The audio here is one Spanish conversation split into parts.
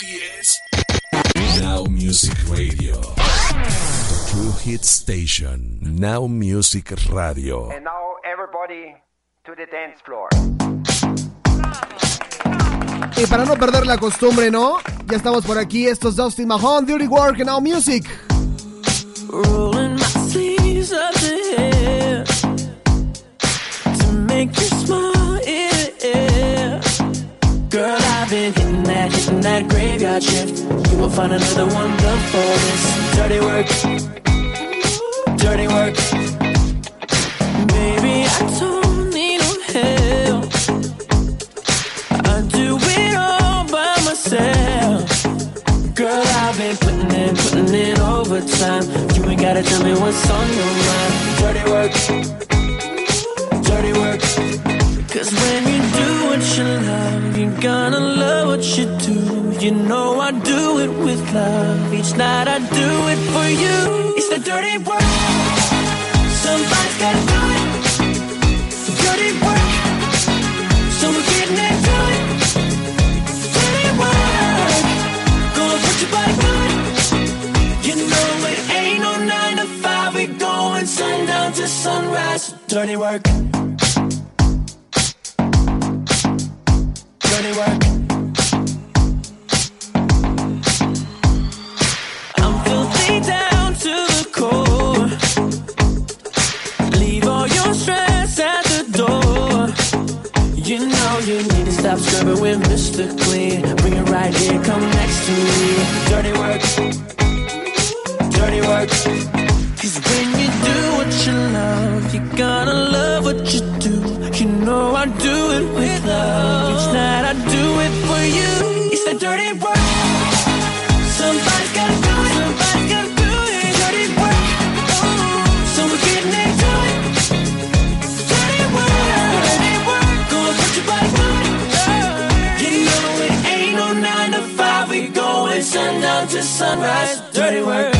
NMusic10. Now Music Radio. The True Hit Station. Now Music Radio. And now everybody to the dance floor. Y para no perder la costumbre, ¿no? Ya estamos por aquí. Esto es Dustin Mahon, Dirty Work and Now Music. Rolling my sleeves up to make you been hitting that, hitting that graveyard shift. You will find another one done for this dirty work, dirty work. Baby, I don't need no help. I do it all by myself. Girl, I've been putting in, putting in overtime. You ain't gotta tell me what's on your mind. Dirty work, dirty work. Cause when you gonna love what you do. You know I do it with love. Each night I do it for you. It's the dirty work. Somebody's gotta do it. Dirty work. So we're getting into it. Dirty work. Gonna put your body good. You know it ain't no nine to five. We going sundown to sunrise. Dirty work. Stop scrubbing with Mr. Clean. Bring it right here, come next to me. Dirty work, dirty work. Cause when you do what you love, you're gonna love what you do. You know I do it with love. Each night I do it for you. It's the dirty work. Sunrise. Dirty work.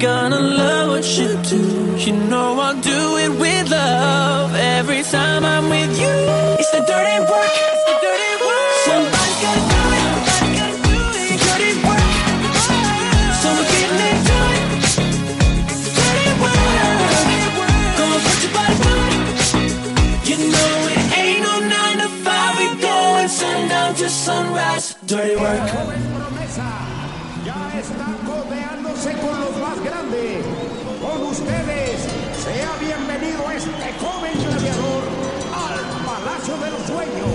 gonna love what you do. You know I'll do it with love every time I'm with you. It's the dirty work. It's the dirty work. Somebody gotta do it. Sunrise, dirty work. Ya está codeándose con los más grandes. Con ustedes, sea bienvenido este joven gladiador al Palacio de los Sueños.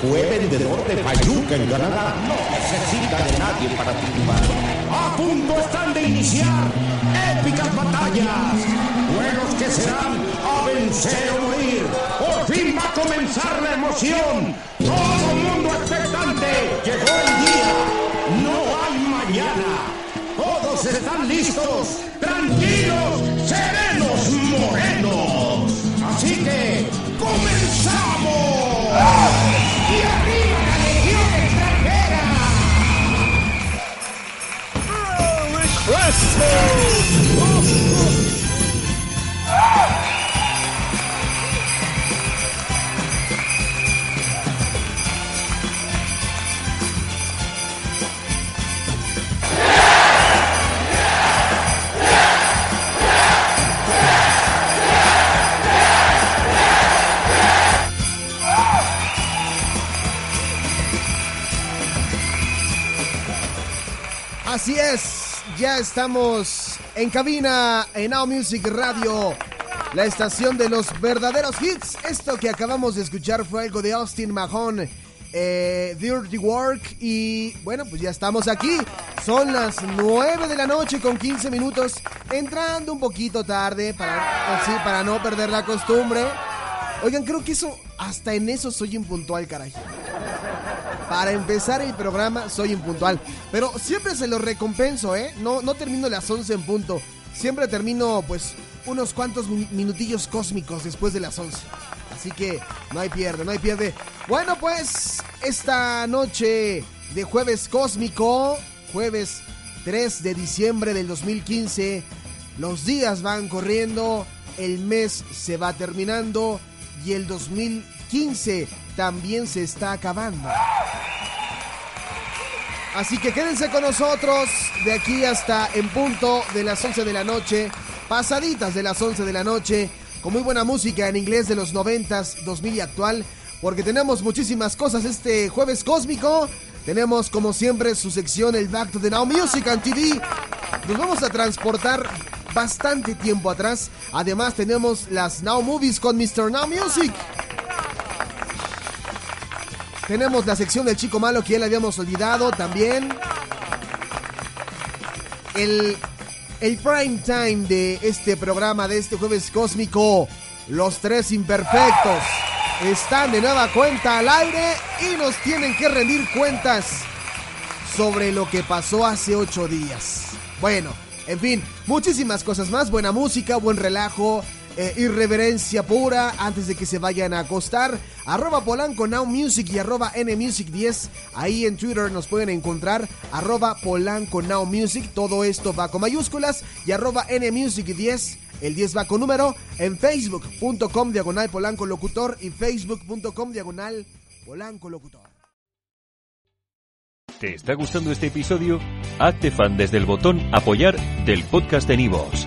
Fue vendedor de Fayuca en Canadá. No necesita de nadie para triunfar. A punto están de iniciar épicas batallas. Juegos que serán a vencer o morir. Por fin va a comenzar la emoción. Todo el mundo expectante. Llegó el día están listos, tranquilos, serenos, morenos. Así que, ¡comenzamos! ¡Y arriba la legión extranjera! ¡Merry Christmas! Así es, ya estamos en cabina en Now Music Radio, la estación de los verdaderos hits. Esto que acabamos de escuchar fue algo de Austin Mahone, eh, Dirty Work. Y bueno, pues ya estamos aquí. Son las 9 de la noche con 15 minutos, entrando un poquito tarde para, así, para no perder la costumbre. Oigan, creo que eso, hasta en eso soy impuntual, caray. Para empezar el programa soy impuntual. Pero siempre se lo recompenso, ¿eh? No, no termino las 11 en punto. Siempre termino, pues, unos cuantos minutillos cósmicos después de las 11. Así que no hay pierde, no hay pierde. Bueno, pues, esta noche de jueves cósmico, jueves 3 de diciembre del 2015, los días van corriendo, el mes se va terminando y el 2015 también se está acabando. Así que quédense con nosotros de aquí hasta en punto de las 11 de la noche, pasaditas de las 11 de la noche, con muy buena música en inglés de los 90s, 2000 y actual, porque tenemos muchísimas cosas este jueves cósmico. Tenemos como siempre su sección el Back to the Now Music and TV. Nos vamos a transportar bastante tiempo atrás. Además tenemos las Now Movies con Mr. Now Music. Tenemos la sección del chico malo que ya le habíamos olvidado también. El, el prime time de este programa, de este jueves cósmico. Los tres imperfectos están de nueva cuenta al aire y nos tienen que rendir cuentas sobre lo que pasó hace ocho días. Bueno, en fin, muchísimas cosas más. Buena música, buen relajo, eh, irreverencia pura antes de que se vayan a acostar. Arroba Polanco Now Music y arroba NMusic 10. Ahí en Twitter nos pueden encontrar. Arroba Polanco Now Music. Todo esto va con mayúsculas. Y arroba NMusic 10. El 10 va con número. En facebook.com diagonal Polanco Locutor. Y facebook.com diagonal Polanco Locutor. ¿Te está gustando este episodio? Hazte fan desde el botón Apoyar del podcast de Nivos.